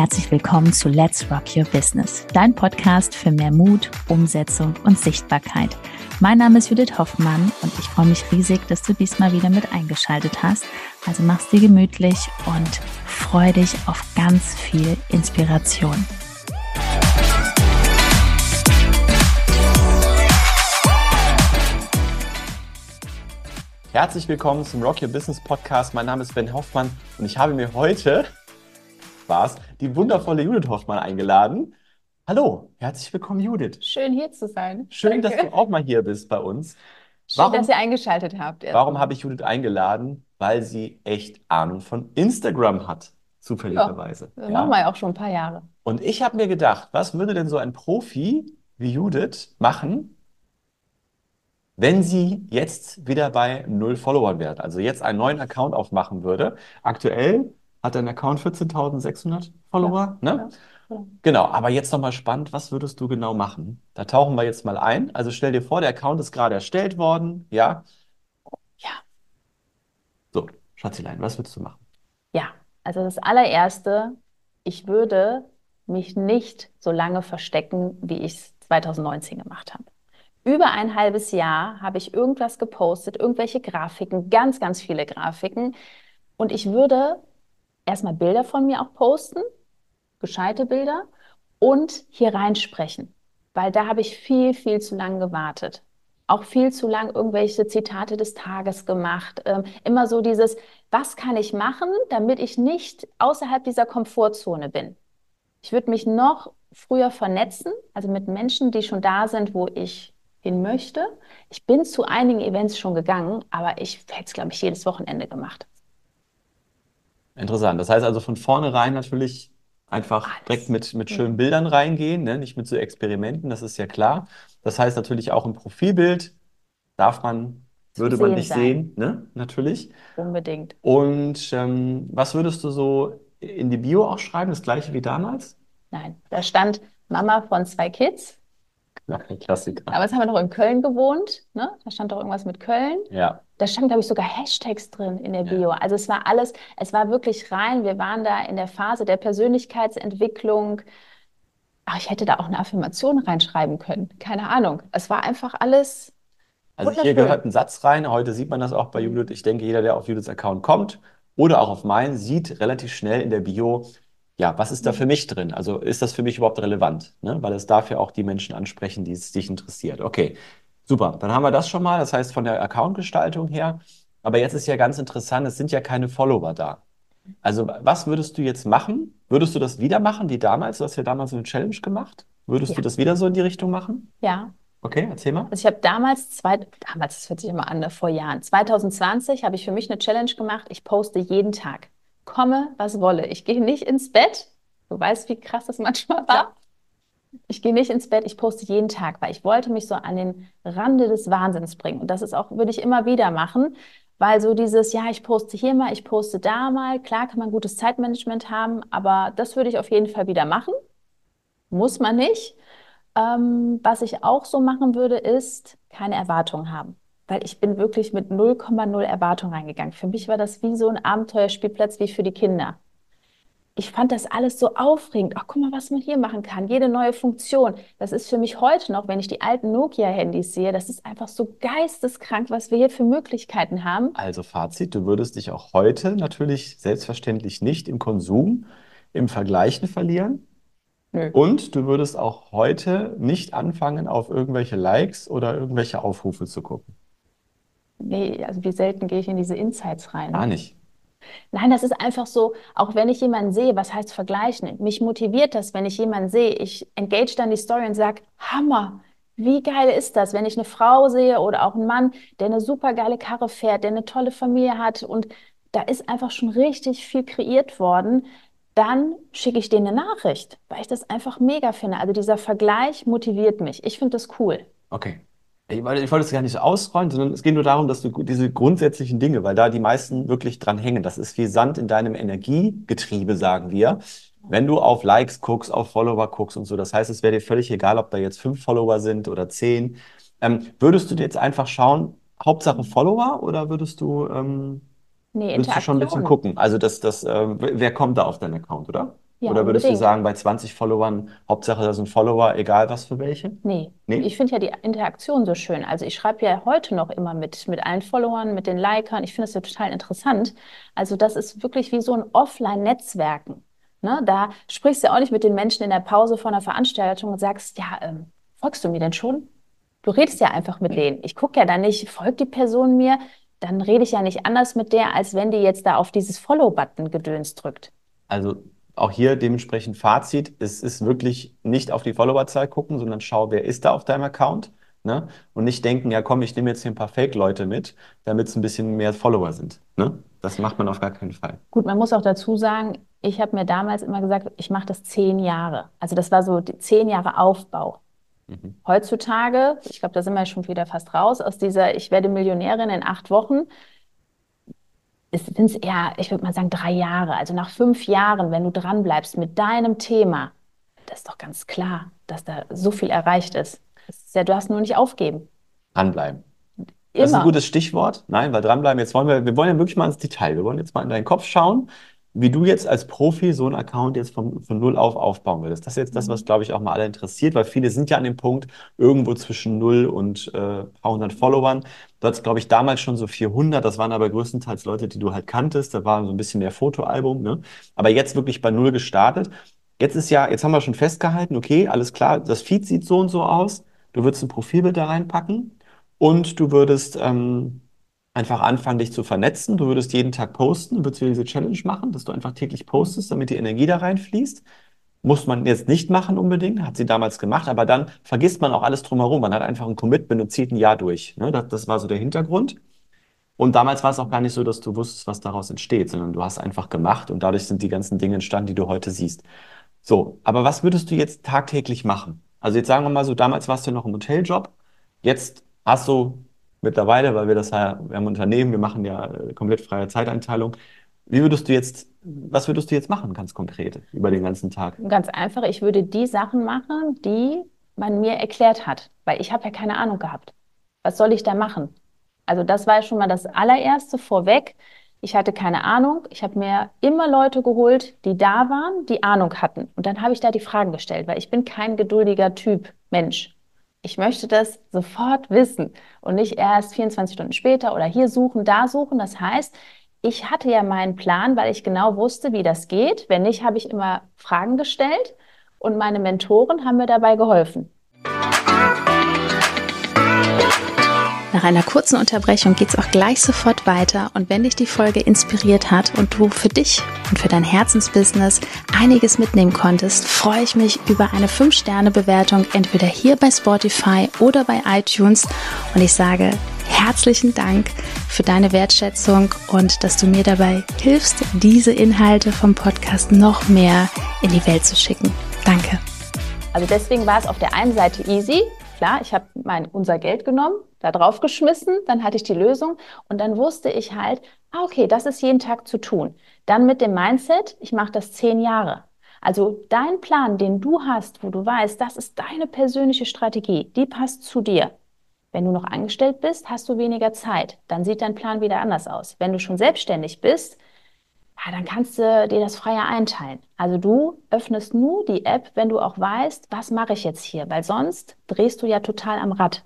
herzlich willkommen zu Let's Rock Your Business, dein Podcast für mehr Mut, Umsetzung und Sichtbarkeit. Mein Name ist Judith Hoffmann und ich freue mich riesig, dass du diesmal wieder mit eingeschaltet hast. Also mach's dir gemütlich und freu dich auf ganz viel Inspiration. Herzlich willkommen zum Rock Your Business Podcast. Mein Name ist Ben Hoffmann und ich habe mir heute Spaß, die wundervolle Judith Hoffmann eingeladen. Hallo, herzlich willkommen, Judith. Schön hier zu sein. Schön, Danke. dass du auch mal hier bist bei uns. Schön, warum, dass ihr eingeschaltet habt. Warum habe ich Judith eingeladen? Weil sie echt Ahnung von Instagram hat, zufälligerweise. Ja, das ja. machen wir ja auch schon ein paar Jahre. Und ich habe mir gedacht, was würde denn so ein Profi wie Judith machen, wenn sie jetzt wieder bei null Followern wäre, also jetzt einen neuen Account aufmachen würde. Aktuell hat dein Account 14.600 Follower, ja, ne? Ja. Genau, aber jetzt nochmal spannend, was würdest du genau machen? Da tauchen wir jetzt mal ein. Also stell dir vor, der Account ist gerade erstellt worden, ja? Ja. So, Schatzilein, was würdest du machen? Ja, also das allererste, ich würde mich nicht so lange verstecken, wie ich es 2019 gemacht habe. Über ein halbes Jahr habe ich irgendwas gepostet, irgendwelche Grafiken, ganz, ganz viele Grafiken. Und ich würde erstmal Bilder von mir auch posten, gescheite Bilder und hier reinsprechen, weil da habe ich viel, viel zu lange gewartet. Auch viel zu lang irgendwelche Zitate des Tages gemacht. Ähm, immer so dieses, was kann ich machen, damit ich nicht außerhalb dieser Komfortzone bin. Ich würde mich noch früher vernetzen, also mit Menschen, die schon da sind, wo ich hin möchte. Ich bin zu einigen Events schon gegangen, aber ich hätte es, glaube ich, jedes Wochenende gemacht. Interessant. Das heißt also von vornherein natürlich einfach Alles. direkt mit, mit schönen Bildern reingehen, ne? nicht mit so Experimenten, das ist ja klar. Das heißt natürlich auch im Profilbild darf man, würde man dich sein. sehen, ne? natürlich. Unbedingt. Und ähm, was würdest du so in die Bio auch schreiben, das gleiche wie damals? Nein, da stand Mama von zwei Kids. Klassiker. Aber jetzt haben wir noch in Köln gewohnt, ne? Da stand doch irgendwas mit Köln. Ja. Da stand, glaube ich, sogar Hashtags drin in der Bio. Ja. Also es war alles, es war wirklich rein. Wir waren da in der Phase der Persönlichkeitsentwicklung. Ach, ich hätte da auch eine Affirmation reinschreiben können. Keine Ahnung. Es war einfach alles. Also hier gehört ein Satz rein. Heute sieht man das auch bei Judith. Ich denke, jeder, der auf Judiths Account kommt oder auch auf meinen, sieht relativ schnell in der Bio, ja, was ist da für mich drin? Also ist das für mich überhaupt relevant? Ne? Weil es darf ja auch die Menschen ansprechen, die es dich interessiert. Okay, Super, dann haben wir das schon mal. Das heißt von der Account-Gestaltung her. Aber jetzt ist ja ganz interessant, es sind ja keine Follower da. Also was würdest du jetzt machen? Würdest du das wieder machen wie damals? Du hast ja damals so eine Challenge gemacht. Würdest ja. du das wieder so in die Richtung machen? Ja. Okay, erzähl mal. Also ich habe damals, zwei, damals, das hört sich immer an, ne, vor Jahren, 2020 habe ich für mich eine Challenge gemacht. Ich poste jeden Tag. Komme, was wolle. Ich gehe nicht ins Bett. Du weißt, wie krass das manchmal war. Ich gehe nicht ins Bett, ich poste jeden Tag, weil ich wollte mich so an den Rande des Wahnsinns bringen. Und das ist auch, würde ich immer wieder machen, weil so dieses, ja, ich poste hier mal, ich poste da mal, klar kann man gutes Zeitmanagement haben, aber das würde ich auf jeden Fall wieder machen. Muss man nicht. Ähm, was ich auch so machen würde, ist keine Erwartungen haben. Weil ich bin wirklich mit 0,0 Erwartung reingegangen. Für mich war das wie so ein Abenteuerspielplatz wie für die Kinder ich fand das alles so aufregend. Ach, guck mal, was man hier machen kann. Jede neue Funktion. Das ist für mich heute noch, wenn ich die alten Nokia-Handys sehe, das ist einfach so geisteskrank, was wir hier für Möglichkeiten haben. Also Fazit, du würdest dich auch heute natürlich selbstverständlich nicht im Konsum, im Vergleichen verlieren. Nö. Und du würdest auch heute nicht anfangen, auf irgendwelche Likes oder irgendwelche Aufrufe zu gucken. Nee, also wie selten gehe ich in diese Insights rein? Gar nicht. Nein, das ist einfach so, auch wenn ich jemanden sehe, was heißt vergleichen? Mich motiviert das, wenn ich jemanden sehe, ich engage dann die Story und sage, Hammer, wie geil ist das, wenn ich eine Frau sehe oder auch einen Mann, der eine super geile Karre fährt, der eine tolle Familie hat und da ist einfach schon richtig viel kreiert worden, dann schicke ich denen eine Nachricht, weil ich das einfach mega finde. Also dieser Vergleich motiviert mich. Ich finde das cool. Okay. Ich wollte, ich wollte es gar nicht so ausrollen, sondern es geht nur darum, dass du diese grundsätzlichen Dinge, weil da die meisten wirklich dran hängen, das ist wie Sand in deinem Energiegetriebe, sagen wir. Wenn du auf Likes guckst, auf Follower guckst und so, das heißt, es wäre dir völlig egal, ob da jetzt fünf Follower sind oder zehn. Ähm, würdest du dir jetzt einfach schauen, Hauptsache Follower oder würdest du, ähm, nee, würdest du schon ein bisschen gucken? Also das, das, äh, wer kommt da auf deinen Account, oder? Ja, Oder würdest du unbedingt. sagen, bei 20 Followern, Hauptsache da sind Follower, egal was für welche? Nee, Nee? ich finde ja die Interaktion so schön. Also ich schreibe ja heute noch immer mit, mit allen Followern, mit den Likern. Ich finde es ja total interessant. Also das ist wirklich wie so ein Offline-Netzwerken. Ne? Da sprichst du ja auch nicht mit den Menschen in der Pause von einer Veranstaltung und sagst, ja, ähm, folgst du mir denn schon? Du redest ja einfach mit denen. Ich gucke ja dann nicht, folgt die Person mir? Dann rede ich ja nicht anders mit der, als wenn die jetzt da auf dieses Follow-Button gedöns drückt. Also auch hier dementsprechend Fazit, es ist wirklich nicht auf die Followerzahl gucken, sondern schau, wer ist da auf deinem Account, ne? Und nicht denken, ja komm, ich nehme jetzt hier ein paar Fake-Leute mit, damit es ein bisschen mehr Follower sind, ne? Das macht man auf gar keinen Fall. Gut, man muss auch dazu sagen, ich habe mir damals immer gesagt, ich mache das zehn Jahre. Also das war so die zehn Jahre Aufbau. Mhm. Heutzutage, ich glaube, da sind wir schon wieder fast raus, aus dieser Ich werde Millionärin in acht Wochen, sind es eher, ich würde mal sagen, drei Jahre. Also nach fünf Jahren, wenn du dranbleibst mit deinem Thema, das ist doch ganz klar, dass da so viel erreicht ist. Ist ja, du hast nur nicht aufgeben. Dranbleiben. Das ist ein Immer. gutes Stichwort. Nein, weil dranbleiben, jetzt wollen wir, wir wollen ja wirklich mal ins Detail. Wir wollen jetzt mal in deinen Kopf schauen, wie du jetzt als Profi so einen Account jetzt von, von null auf aufbauen würdest. Das ist jetzt das, Mhm. was, glaube ich, auch mal alle interessiert, weil viele sind ja an dem Punkt irgendwo zwischen null und äh, paar hundert Followern. Du hattest, glaube ich, damals schon so 400. Das waren aber größtenteils Leute, die du halt kanntest. Da war so ein bisschen mehr Fotoalbum, ne? Aber jetzt wirklich bei null gestartet. Jetzt ist ja, jetzt haben wir schon festgehalten, okay, alles klar, das Feed sieht so und so aus. Du würdest ein Profilbild da reinpacken und du würdest ähm, einfach anfangen, dich zu vernetzen. Du würdest jeden Tag posten, du würdest wieder diese Challenge machen, dass du einfach täglich postest, damit die Energie da reinfließt. Muss man jetzt nicht machen unbedingt, hat sie damals gemacht, aber dann vergisst man auch alles drumherum. Man hat einfach ein Commitment und zieht ein Jahr durch. Ne? Das, das war so der Hintergrund. Und damals war es auch gar nicht so, dass du wusstest, was daraus entsteht, sondern du hast einfach gemacht und dadurch sind die ganzen Dinge entstanden, die du heute siehst. So, aber was würdest du jetzt tagtäglich machen? Also jetzt sagen wir mal so, damals warst du noch im Hoteljob, jetzt hast du mittlerweile, weil wir das ja, wir haben Unternehmen, wir machen ja äh, komplett freie Zeiteinteilung. Wie würdest du jetzt, was würdest du jetzt machen, ganz konkret, über den ganzen Tag? Ganz einfach, ich würde die Sachen machen, die man mir erklärt hat, weil ich habe ja keine Ahnung gehabt. Was soll ich da machen? Also das war schon mal das allererste vorweg. Ich hatte keine Ahnung. Ich habe mir immer Leute geholt, die da waren, die Ahnung hatten. Und dann habe ich da die Fragen gestellt, weil ich bin kein geduldiger Typ Mensch. Ich möchte das sofort wissen und nicht erst 24 Stunden später oder hier suchen, da suchen. Das heißt, ich hatte ja meinen Plan, weil ich genau wusste, wie das geht. Wenn nicht, habe ich immer Fragen gestellt und meine Mentoren haben mir dabei geholfen. Nach einer kurzen Unterbrechung geht's auch gleich sofort weiter und wenn dich die Folge inspiriert hat und du für dich und für dein Herzensbusiness einiges mitnehmen konntest, freue ich mich über eine 5-Sterne-Bewertung entweder hier bei Spotify oder bei iTunes und ich sage herzlichen Dank für deine Wertschätzung und dass du mir dabei hilfst, diese Inhalte vom Podcast noch mehr in die Welt zu schicken. Danke. Also deswegen war es auf der einen Seite easy. Klar, ich habe mein unser Geld genommen, da drauf geschmissen, dann hatte ich die Lösung und dann wusste ich halt, ah, okay, das ist jeden Tag zu tun. Dann mit dem Mindset, ich mache das zehn Jahre. Also dein Plan, den du hast, wo du weißt, das ist deine persönliche Strategie, die passt zu dir. Wenn du noch angestellt bist, hast du weniger Zeit. Dann sieht dein Plan wieder anders aus. Wenn du schon selbstständig bist, ja, dann kannst du dir das freier einteilen. Also du öffnest nur die App, wenn du auch weißt, was mache ich jetzt hier, weil sonst drehst du ja total am Rad.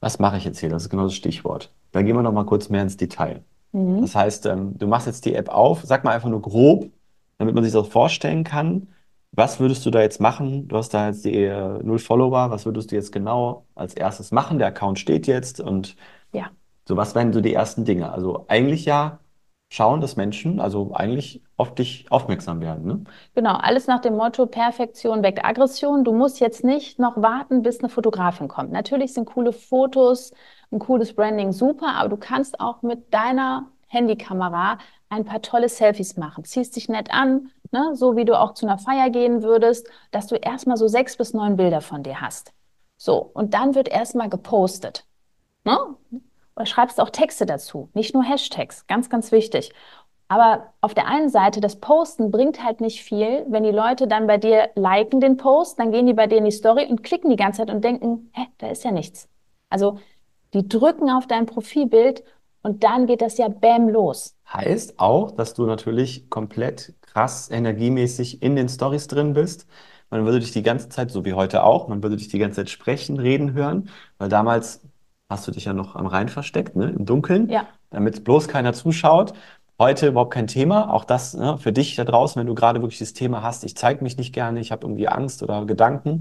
Was mache ich jetzt hier? Das ist genau das Stichwort. Da gehen wir noch mal kurz mehr ins Detail. Mhm. Das heißt, ähm, du machst jetzt die App auf, sag mal einfach nur grob, damit man sich das vorstellen kann. Was würdest du da jetzt machen? Du hast da jetzt die äh, null Follower. Was würdest du jetzt genau als erstes machen? Der Account steht jetzt und Ja. so, was wären so die ersten Dinge? Also eigentlich ja schauen, dass Menschen also eigentlich auf dich aufmerksam werden. Ne? Genau, alles nach dem Motto, Perfektion weckt Aggression. Du musst jetzt nicht noch warten, bis eine Fotografin kommt. Natürlich sind coole Fotos, ein cooles Branding super, aber du kannst auch mit deiner Handykamera ein paar tolle Selfies machen. Ziehst dich nett an, ne? so wie du auch zu einer Feier gehen würdest, dass du erstmal so sechs bis neun Bilder von dir hast. So, und dann wird erstmal gepostet. Ne? Oder schreibst auch Texte dazu, nicht nur Hashtags, ganz, ganz wichtig. Aber auf der einen Seite, das Posten bringt halt nicht viel, wenn die Leute dann bei dir liken den Post, dann gehen die bei dir in die Story und klicken die ganze Zeit und denken, hä, da ist ja nichts. Also die drücken auf dein Profilbild und dann geht das ja bäm los. Heißt auch, dass du natürlich komplett krass energiemäßig in den Stories drin bist. Man würde dich die ganze Zeit, so wie heute auch, man würde dich die ganze Zeit sprechen, reden hören, weil damals hast du dich ja noch am Rhein versteckt, ne, im Dunkeln, Ja. damit bloß keiner zuschaut. Heute überhaupt kein Thema. Auch das ne, für dich da draußen, wenn du gerade wirklich das Thema hast, ich zeige mich nicht gerne, ich habe irgendwie Angst oder Gedanken,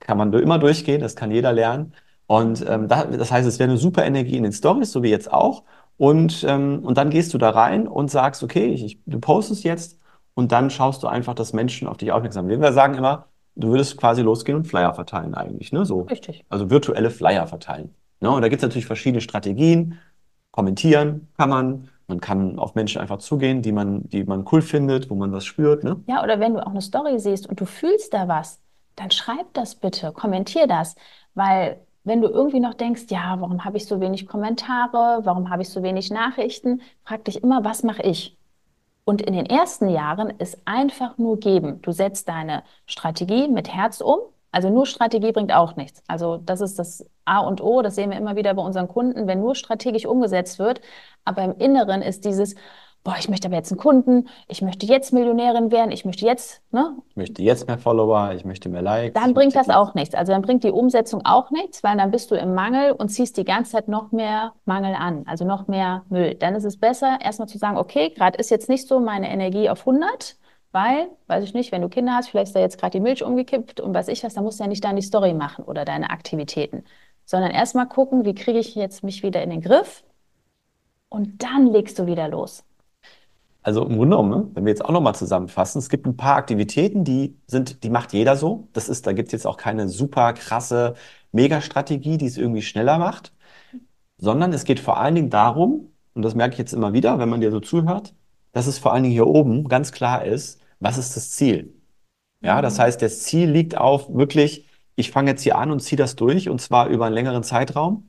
kann man immer durchgehen, das kann jeder lernen. Und ähm, da, das heißt, es wäre eine super Energie in den Stories, so wie jetzt auch. Und, ähm, und dann gehst du da rein und sagst, okay, ich, ich, du postest jetzt und dann schaust du einfach, dass Menschen auf dich aufmerksam werden. Wir sagen immer, du würdest quasi losgehen und Flyer verteilen eigentlich, ne? So. Richtig. Also virtuelle Flyer verteilen. Ne? Und da gibt es natürlich verschiedene Strategien. Kommentieren kann man, man kann auf Menschen einfach zugehen, die man, die man cool findet, wo man was spürt. Ne? Ja, oder wenn du auch eine Story siehst und du fühlst da was, dann schreib das bitte, kommentier das, weil wenn du irgendwie noch denkst, ja, warum habe ich so wenig Kommentare, warum habe ich so wenig Nachrichten, frag dich immer, was mache ich? Und in den ersten Jahren ist einfach nur geben. Du setzt deine Strategie mit Herz um. Also nur Strategie bringt auch nichts. Also das ist das A und O, das sehen wir immer wieder bei unseren Kunden, wenn nur strategisch umgesetzt wird. Aber im Inneren ist dieses, boah, ich möchte aber jetzt einen Kunden, ich möchte jetzt Millionärin werden, ich möchte jetzt, ne? Ich möchte jetzt mehr Follower, ich möchte mehr Likes. Dann bringt das auch nichts. Also dann bringt die Umsetzung auch nichts, weil dann bist du im Mangel und ziehst die ganze Zeit noch mehr Mangel an, also noch mehr Müll. Dann ist es besser, erstmal zu sagen, okay, gerade ist jetzt nicht so meine Energie auf 100, weil, weiß ich nicht, wenn du Kinder hast, vielleicht ist da jetzt gerade die Milch umgekippt und weiß ich was, dann musst du ja nicht deine Story machen oder deine Aktivitäten, sondern erstmal gucken, wie kriege ich jetzt mich wieder in den Griff und dann legst du wieder los. Also im Grunde genommen, ne, wenn wir jetzt auch nochmal zusammenfassen, es gibt ein paar Aktivitäten, die sind, die macht jeder so. Das ist, da gibt es jetzt auch keine super krasse Megastrategie, die es irgendwie schneller macht, sondern es geht vor allen Dingen darum, und das merke ich jetzt immer wieder, wenn man dir so zuhört, dass es vor allen Dingen hier oben ganz klar ist, was ist das Ziel? Ja, das heißt, das Ziel liegt auf wirklich, ich fange jetzt hier an und ziehe das durch und zwar über einen längeren Zeitraum.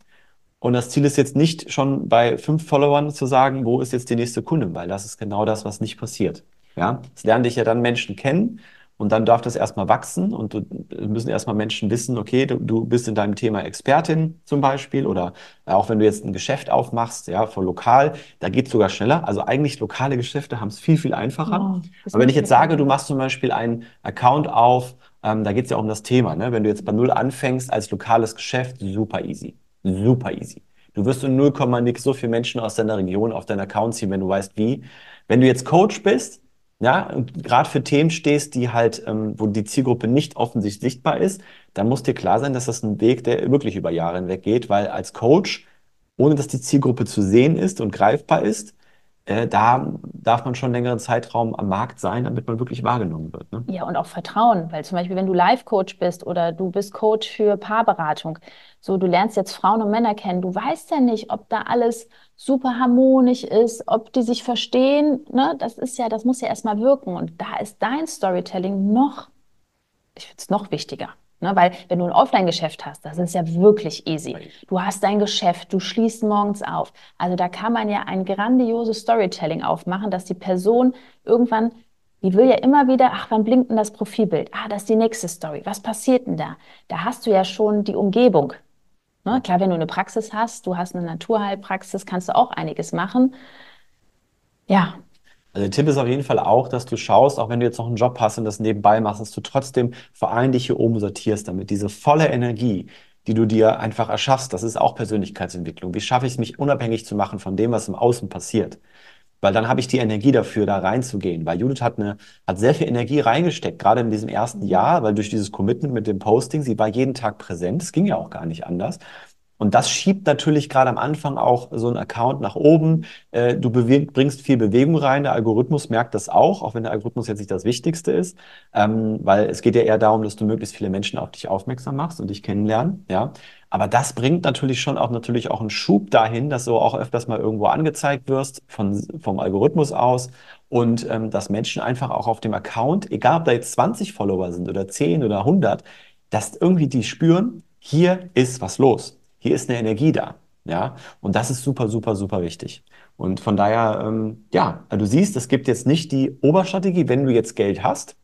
Und das Ziel ist jetzt nicht schon bei fünf Followern zu sagen, wo ist jetzt die nächste Kundin, weil das ist genau das, was nicht passiert. Ja, es lernen dich ja dann Menschen kennen und dann darf das erstmal wachsen und du, müssen erstmal Menschen wissen, okay, du, du bist in deinem Thema Expertin zum Beispiel oder auch wenn du jetzt ein Geschäft aufmachst, ja, vor lokal, da geht es sogar schneller. Also eigentlich lokale Geschäfte haben es viel, viel einfacher. Oh, Aber wenn ich jetzt sage, du machst zum Beispiel einen Account auf, ähm, da geht es ja auch um das Thema, ne? Wenn du jetzt bei Null anfängst als lokales Geschäft, super easy. Super easy. Du wirst in 0, nix so viele Menschen aus deiner Region auf deinen Account ziehen, wenn du weißt wie. Wenn du jetzt Coach bist, ja, und gerade für Themen stehst, die halt, ähm, wo die Zielgruppe nicht offensichtlich sichtbar ist, dann muss dir klar sein, dass das ein Weg, der wirklich über Jahre hinweg geht, weil als Coach, ohne dass die Zielgruppe zu sehen ist und greifbar ist, äh, da darf man schon längeren Zeitraum am Markt sein, damit man wirklich wahrgenommen wird. Ne? Ja, und auch Vertrauen, weil zum Beispiel, wenn du Life-Coach bist oder du bist Coach für Paarberatung, so du lernst jetzt Frauen und Männer kennen, du weißt ja nicht, ob da alles super harmonisch ist, ob die sich verstehen, ne? Das ist ja, das muss ja erstmal wirken und da ist dein Storytelling noch, ich finde es noch wichtiger. Ne, weil wenn du ein Offline-Geschäft hast, das ist ja wirklich easy. Du hast dein Geschäft, du schließt morgens auf. Also da kann man ja ein grandioses Storytelling aufmachen, dass die Person irgendwann, die will ja immer wieder, ach, wann blinkt denn das Profilbild? Ah, das ist die nächste Story. Was passiert denn da? Da hast du ja schon die Umgebung. Ne, klar, wenn du eine Praxis hast, du hast eine Naturheilpraxis, kannst du auch einiges machen. Ja, Also der Tipp ist auf jeden Fall auch, dass du schaust, auch wenn du jetzt noch einen Job hast und das nebenbei machst, dass du trotzdem vor allem dich hier oben sortierst, damit diese volle Energie, die du dir einfach erschaffst, das ist auch Persönlichkeitsentwicklung. Wie schaffe ich es, mich unabhängig zu machen von dem, was im Außen passiert? Weil dann habe ich die Energie dafür, da reinzugehen. Weil Judith hat, eine, hat sehr viel Energie reingesteckt, gerade in diesem ersten Jahr, weil durch dieses Commitment mit dem Posting, sie war jeden Tag präsent. Es ging ja auch gar nicht anders. Und das schiebt natürlich gerade am Anfang auch so einen Account nach oben. Äh, du bringst viel Bewegung rein. Der Algorithmus merkt das auch, auch wenn der Algorithmus jetzt nicht das Wichtigste ist, ähm, weil es geht ja eher darum, dass du möglichst viele Menschen auf dich aufmerksam machst und dich kennenlernen. Ja, aber das bringt natürlich schon auch natürlich auch einen Schub dahin, dass du auch öfters mal irgendwo angezeigt wirst von, vom Algorithmus aus und ähm, dass Menschen einfach auch auf dem Account, egal ob da jetzt 20 Follower sind oder 10 oder 100, dass irgendwie die spüren, hier ist was los hier ist eine Energie da. Ja, und das ist super, super, super wichtig. Und von daher, ähm, ja, du siehst, es gibt jetzt nicht die Oberstrategie, wenn du jetzt Geld hast,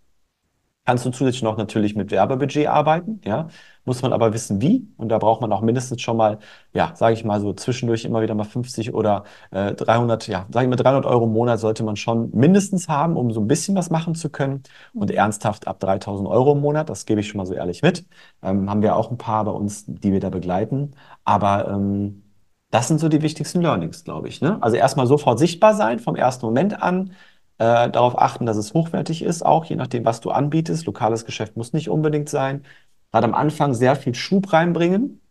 Kannst du zusätzlich noch natürlich mit Werbebudget arbeiten, ja. Muss man aber wissen, wie. Und da braucht man auch mindestens schon mal, ja, sage ich mal so zwischendurch immer wieder mal 50 oder äh, 300, ja, sage ich mal 300 Euro im Monat sollte man schon mindestens haben, um so ein bisschen was machen zu können. Und ernsthaft ab 3000 Euro im Monat, das gebe ich schon mal so ehrlich mit, ähm, haben wir auch ein paar bei uns, die wir da begleiten. Aber ähm, das sind so die wichtigsten Learnings, glaube ich. Ne? Also erstmal sofort sichtbar sein vom ersten Moment an äh, darauf achten, dass es hochwertig ist, auch je nachdem, was du anbietest. Lokales Geschäft muss nicht unbedingt sein. Gerade am Anfang sehr viel Schub reinbringen.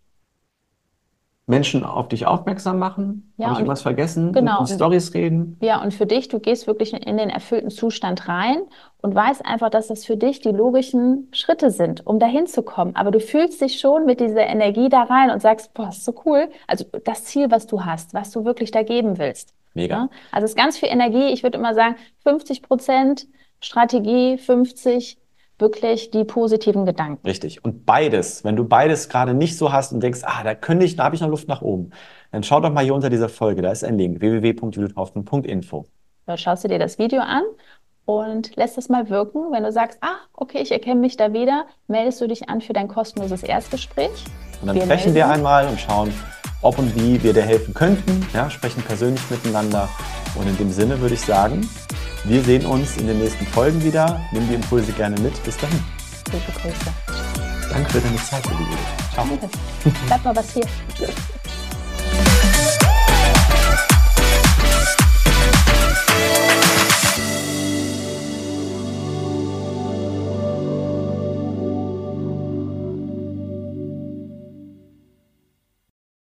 Menschen auf dich aufmerksam machen. Ja, Habe ich irgendwas vergessen? genau. Stories reden. Ja, und für dich, du gehst wirklich in den erfüllten Zustand rein und weißt einfach, dass das für dich die logischen Schritte sind, um dahin zu kommen. Aber du fühlst dich schon mit dieser Energie da rein und sagst, boah, ist so cool. Also das Ziel, was du hast, was du wirklich da geben willst. Mega. Ja? Also es ist ganz viel Energie. Ich würde immer sagen, 50 Prozent Strategie, 50 wirklich die positiven Gedanken. Richtig. Und beides, wenn du beides gerade nicht so hast und denkst, ah, da könnte ich, da habe ich noch Luft nach oben, dann schau doch mal hier unter dieser Folge, da ist ein Link, www.judithhoffmann.info. Da schaust du dir das Video an und lässt es mal wirken. Wenn du sagst, ah, okay, ich erkenne mich da wieder, meldest du dich an für dein kostenloses Erstgespräch. Und dann Wir sprechen wir melden. einmal und schauen, ob und wie wir dir helfen könnten. Ja, sprechen persönlich miteinander. Und in dem Sinne würde ich sagen, wir sehen uns in den nächsten Folgen wieder. Nimm die Impulse gerne mit. Bis dahin. Liebe Grüße. Danke für deine Zeit, liebe Judith. Ciao. Bleib mal was hier.